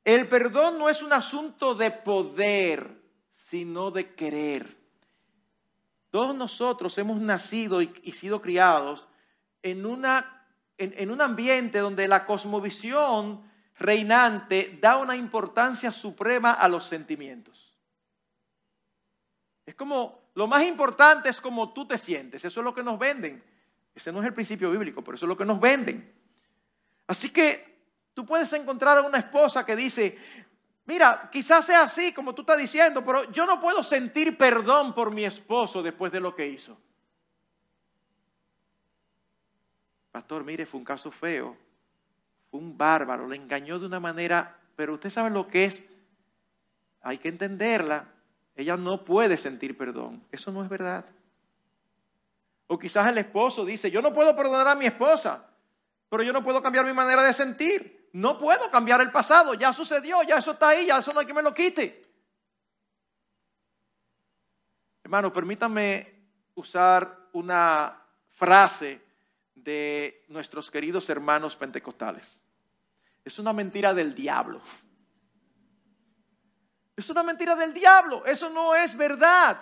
el perdón no es un asunto de poder, sino de querer. Todos nosotros hemos nacido y, sido criados en, una, en un ambiente donde la cosmovisión reinante da una importancia suprema a los sentimientos. Es como, lo más importante es como tú te sientes, eso es lo que nos venden. Ese no es el principio bíblico, pero eso es lo que nos venden. Así que tú puedes encontrar a una esposa que dice, mira, quizás sea así como tú estás diciendo, pero yo no puedo sentir perdón por mi esposo después de lo que hizo. Pastor, mire, fue un caso feo, un bárbaro, le engañó de una manera, pero usted sabe lo que es, hay que entenderla, ella no puede sentir perdón, eso no es verdad. O quizás el esposo dice, yo no puedo perdonar a mi esposa, pero yo no puedo cambiar mi manera de sentir. No puedo cambiar el pasado, ya sucedió, ya eso está ahí, ya eso no hay que me lo quite. Hermano, permítame usar una frase de nuestros queridos hermanos pentecostales. Es una mentira del diablo. Es una mentira del diablo. Eso no es verdad.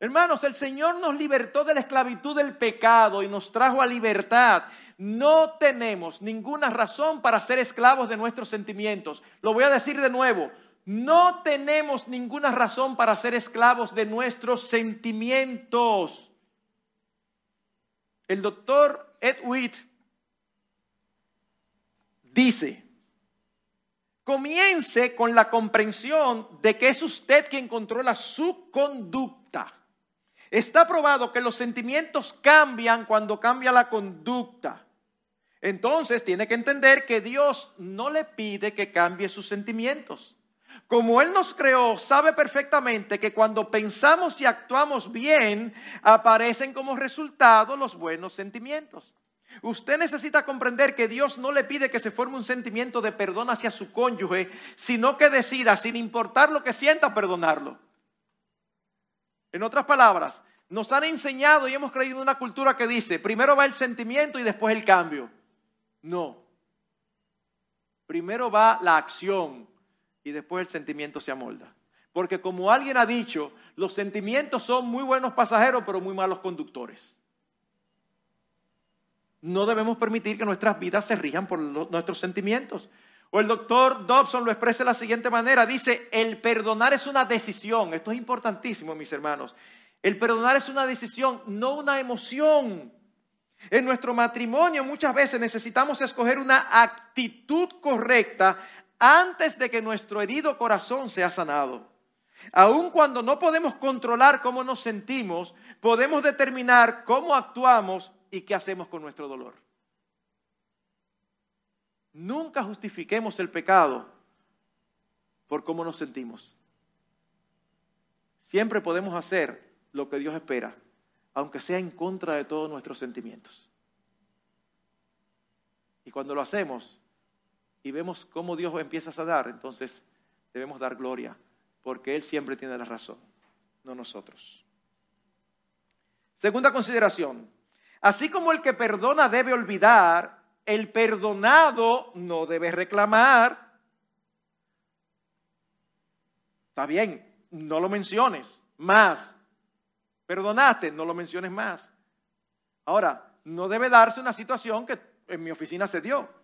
Hermanos, el Señor nos libertó de la esclavitud del pecado y nos trajo a libertad. No tenemos ninguna razón para ser esclavos de nuestros sentimientos. Lo voy a decir de nuevo. No tenemos ninguna razón para ser esclavos de nuestros sentimientos. El doctor Ed Witt dice, comience con la comprensión de que es usted quien controla su conducta. Está probado que los sentimientos cambian cuando cambia la conducta. Entonces tiene que entender que Dios no le pide que cambie sus sentimientos. Como Él nos creó, sabe perfectamente que cuando pensamos y actuamos bien, aparecen como resultado los buenos sentimientos. Usted necesita comprender que Dios no le pide que se forme un sentimiento de perdón hacia su cónyuge, sino que decida, sin importar lo que sienta, perdonarlo. En otras palabras, nos han enseñado y hemos creído en una cultura que dice, primero va el sentimiento y después el cambio. No. Primero va la acción y después el sentimiento se amolda. Porque como alguien ha dicho, los sentimientos son muy buenos pasajeros, pero muy malos conductores. No debemos permitir que nuestras vidas se rijan por nuestros sentimientos. O el doctor Dobson lo expresa de la siguiente manera. Dice, el perdonar es una decisión. Esto es importantísimo, mis hermanos. El perdonar es una decisión, no una emoción. En nuestro matrimonio muchas veces necesitamos escoger una actitud correcta antes de que nuestro herido corazón sea sanado. Aun cuando no podemos controlar cómo nos sentimos, podemos determinar cómo actuamos y qué hacemos con nuestro dolor. Nunca justifiquemos el pecado por cómo nos sentimos. Siempre podemos hacer lo que Dios espera, aunque sea en contra de todos nuestros sentimientos. Y cuando lo hacemos y vemos cómo Dios empieza a sanar, entonces debemos dar gloria, porque Él siempre tiene la razón, no nosotros. Segunda consideración, Así como el que perdona debe olvidar, el perdonado no debe reclamar. Está bien, no lo menciones más. Perdonaste, no lo menciones más. Ahora, no debe darse una situación que en mi oficina se dio.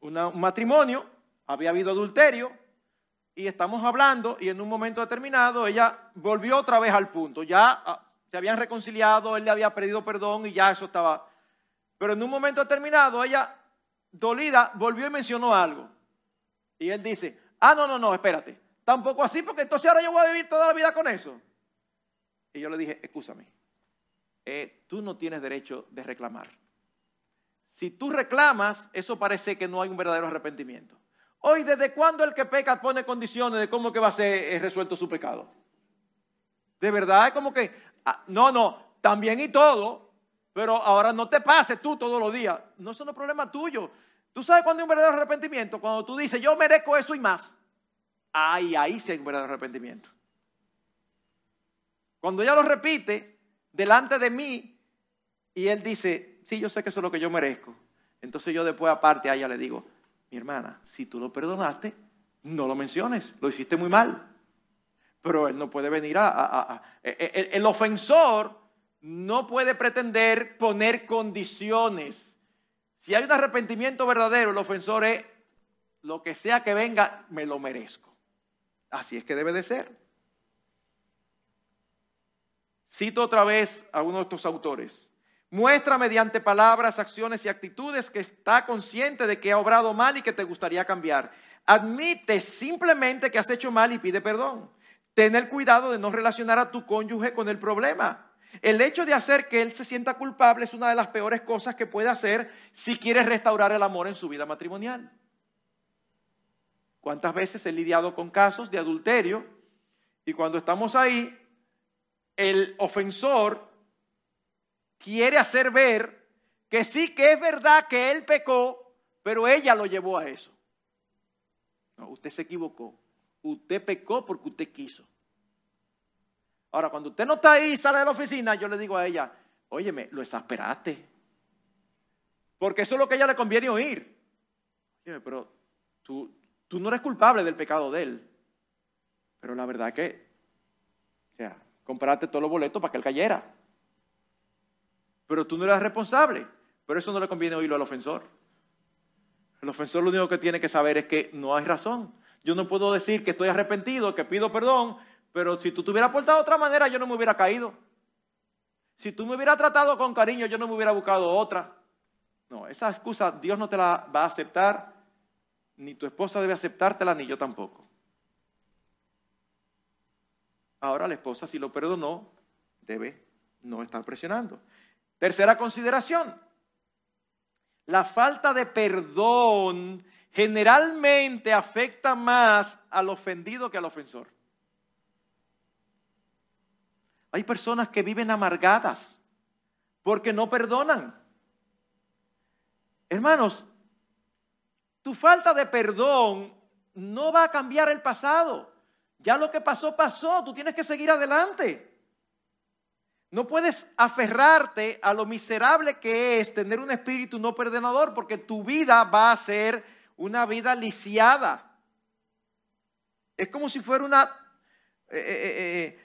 Un matrimonio, había habido adulterio y estamos hablando y en un momento determinado ella volvió otra vez al punto. Ya ah, se habían reconciliado, él le había pedido perdón y ya eso estaba. Pero en un momento determinado, ella, dolida, volvió y mencionó algo. Y él dice, ah, no, no, no, espérate. Tampoco así, porque entonces ahora yo voy a vivir toda la vida con eso. Y yo le dije, escúchame, eh, tú no tienes derecho de reclamar. Si tú reclamas, eso parece que no hay un verdadero arrepentimiento. Hoy, ¿desde cuándo el que peca pone condiciones de cómo que va a ser eh, resuelto su pecado? De verdad, es como que, Ah, no, no, también y todo, pero ahora no te pases tú todos los días. No, eso no es problema tuyo. ¿Tú sabes cuándo hay un verdadero arrepentimiento? Cuando tú dices, yo merezco eso y más. Ay, ahí sí hay un verdadero arrepentimiento. Cuando ella lo repite delante de mí y él dice, sí, yo sé que eso es lo que yo merezco. Entonces yo después aparte a ella le digo, mi hermana, si tú lo perdonaste, no lo menciones, lo hiciste muy mal. Pero él no puede venir a... E, e, el, ofensor no puede pretender poner condiciones. Si hay un arrepentimiento verdadero, el ofensor es, lo que sea que venga, me lo merezco. Así es que debe de ser. Cito otra vez a uno de estos autores. Muestra mediante palabras, acciones y actitudes que está consciente de que ha obrado mal y que te gustaría cambiar. Admite simplemente que has hecho mal y pide perdón. Tener cuidado de no relacionar a tu cónyuge con el problema. El hecho de hacer que él se sienta culpable es una de las peores cosas que puede hacer si quiere restaurar el amor en su vida matrimonial. ¿Cuántas veces he lidiado con casos de adulterio? Y cuando estamos ahí, el ofensor quiere hacer ver que sí que es verdad que él pecó, pero ella lo llevó a eso. No, usted se equivocó. Usted pecó porque usted quiso. Ahora, cuando usted no está ahí y sale de la oficina, yo le digo a ella, óyeme, lo exasperaste. Porque eso es lo que a ella le conviene oír. Óyeme, pero tú, tú no eres culpable del pecado de él. Pero la verdad es que, o sea, compraste todos los boletos para que él cayera. Pero tú no eres responsable. Pero eso no le conviene oírlo al ofensor. El ofensor lo único que tiene que saber es que no hay razón. Yo no puedo decir que estoy arrepentido, que pido perdón, pero si tú te hubieras portado de otra manera, yo no me hubiera caído. Si tú me hubieras tratado con cariño, yo no me hubiera buscado otra. No, esa excusa Dios no te la va a aceptar, ni tu esposa debe aceptártela, ni yo tampoco. Ahora la esposa, si lo perdonó, debe no estar presionando. Tercera consideración. la falta de perdón generalmente afecta más al ofendido que al ofensor. Hay personas que viven amargadas porque no perdonan. Hermanos, tu falta de perdón no va a cambiar el pasado. Ya lo que pasó, pasó. Tú tienes que seguir adelante. No puedes aferrarte a lo miserable que es tener un espíritu no perdonador porque tu vida va a ser una vida lisiada. Es como si fuera eh, eh, eh,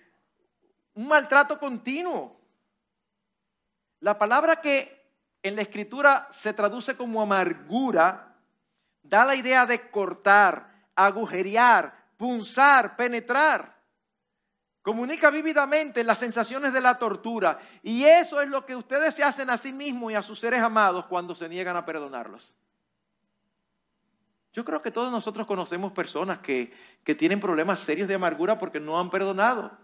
un maltrato continuo. La palabra que en la escritura se traduce como amargura da la idea de cortar, agujerear, punzar, penetrar. Comunica vívidamente las sensaciones de la tortura. Y eso es lo que ustedes se hacen a sí mismos y a sus seres amados cuando se niegan a perdonarlos. Yo creo que todos nosotros conocemos personas que, que tienen problemas serios de amargura porque no han perdonado.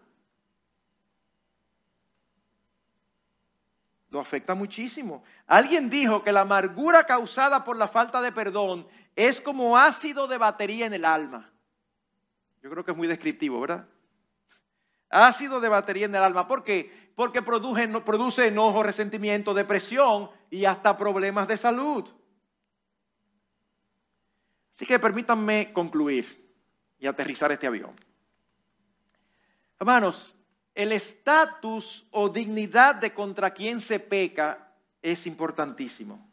Lo afecta muchísimo. Alguien dijo que la amargura causada por la falta de perdón es como ácido de batería en el alma. Yo creo que es muy descriptivo, ¿verdad? Ácido de batería en el alma. ¿Por qué? Porque produce, enojo, resentimiento, depresión y hasta problemas de salud. Así que permítanme concluir y aterrizar este avión. Hermanos, el estatus o dignidad de contra quien se peca es importantísimo.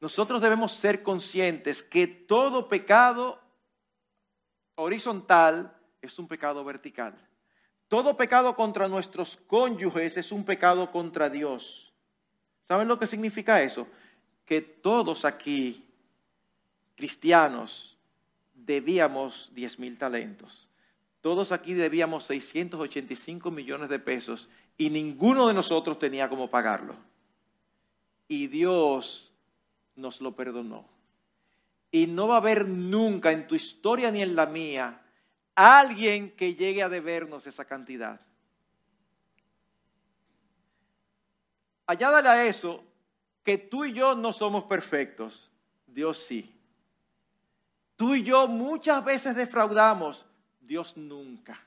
Nosotros debemos ser conscientes que todo pecado horizontal es un pecado vertical. Todo pecado contra nuestros cónyuges es un pecado contra Dios. ¿Saben lo que significa eso? Que todos aquí, cristianos, debíamos diez mil talentos. Todos aquí debíamos 685 millones de pesos y ninguno de nosotros tenía cómo pagarlo. Y Dios nos lo perdonó. Y no va a haber nunca en tu historia ni en la mía alguien que llegue a debernos esa cantidad. Añádale a eso que tú y yo no somos perfectos, Dios sí. Tú y yo muchas veces defraudamos, Dios nunca.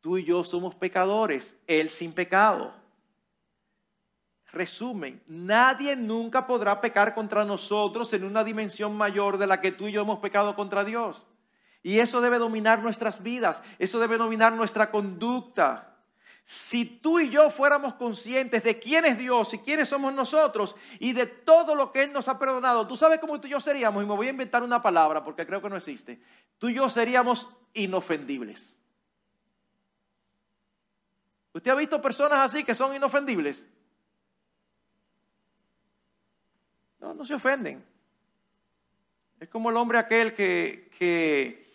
Tú y yo somos pecadores, Él sin pecado. Resumen, nadie nunca podrá pecar contra nosotros en una dimensión mayor de la que tú y yo hemos pecado contra Dios. Y eso debe dominar nuestras vidas, eso debe dominar nuestra conducta. Si tú y yo fuéramos conscientes de quién es Dios y quiénes somos nosotros y de todo lo que Él nos ha perdonado, tú sabes cómo tú y yo seríamos, y me voy a inventar una palabra porque creo que no existe, tú y yo seríamos inofendibles. ¿Usted ha visto personas así que son inofendibles? No, no se ofenden. Es como el hombre aquel que, que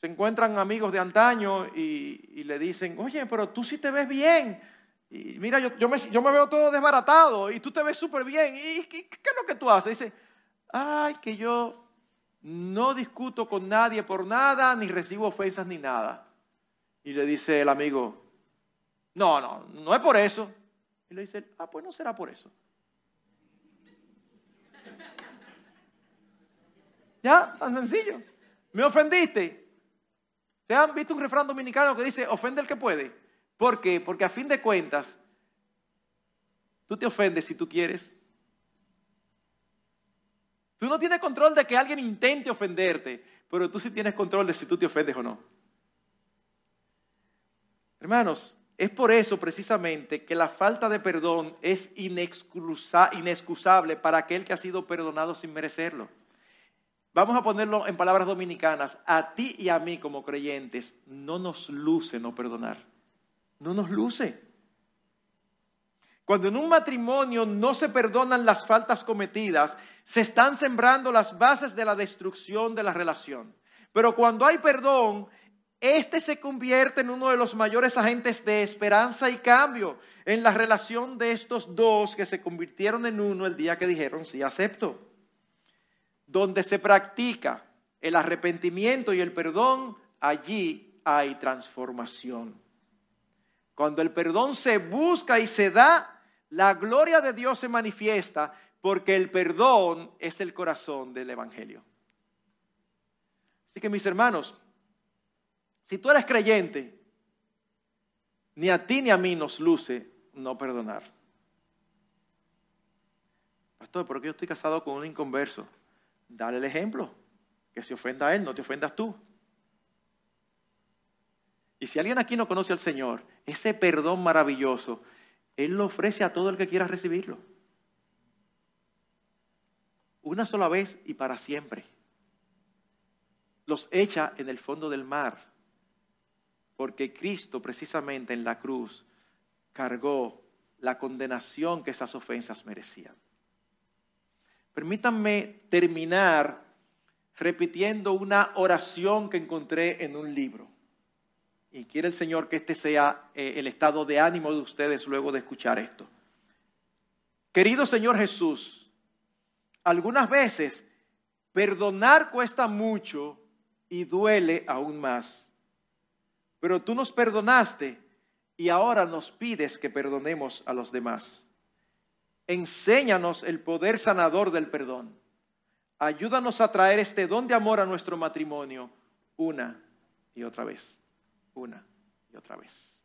se encuentran amigos de antaño y, le dicen, oye, pero tú sí te ves bien. Y mira, yo, yo, me, yo me, veo todo desbaratado y tú te ves súper bien. ¿Y qué, qué, es lo que tú haces? Dice, ay, que yo no discuto con nadie por nada, ni recibo ofensas ni nada. Y le dice el amigo, no, no, no es por eso. Y le dice, ah, pues no será por eso. ¿Ya? Tan sencillo. Me ofendiste. ¿Te han visto un refrán dominicano que dice, ofende el que puede? ¿Por qué? Porque a fin de cuentas, tú te ofendes si tú quieres. Tú no tienes control de que alguien intente ofenderte, pero tú sí tienes control de si tú te ofendes o no. Hermanos, es por eso precisamente que la falta de perdón es inexcusable para aquel que ha sido perdonado sin merecerlo. Vamos a ponerlo en palabras dominicanas. A ti y a mí como creyentes no nos luce no perdonar. No nos luce. Cuando en un matrimonio no se perdonan las faltas cometidas, se están sembrando las bases de la destrucción de la relación. Pero cuando hay perdón, este se convierte en uno de los mayores agentes de esperanza y cambio en la relación de estos dos que se convirtieron en uno el día que dijeron sí acepto donde se practica el arrepentimiento y el perdón, allí hay transformación. Cuando el perdón se busca y se da, La gloria de Dios se manifiesta porque el perdón es el corazón del Evangelio. Así que mis hermanos, si tú eres creyente, ni a ti ni a mí nos luce no perdonar. Pastor, porque yo estoy casado con un inconverso. Dale el ejemplo. Que se ofenda a él, no te ofendas tú. Y si alguien aquí no conoce al Señor, ese perdón maravilloso, Él lo ofrece a todo el que quiera recibirlo. Una sola vez y para siempre. Los echa en el fondo del mar, porque Cristo precisamente en la cruz cargó la condenación que esas ofensas merecían. Permítanme terminar repitiendo una oración que encontré en un libro. Y quiere el Señor que este sea eh, el estado de ánimo de ustedes luego de escuchar esto. Querido Señor Jesús, algunas veces perdonar cuesta mucho y duele aún más. Pero tú nos perdonaste y ahora nos pides que perdonemos a los demás. Enséñanos el poder sanador del perdón. Ayúdanos a traer este don de amor a nuestro matrimonio una y otra vez una y otra vez.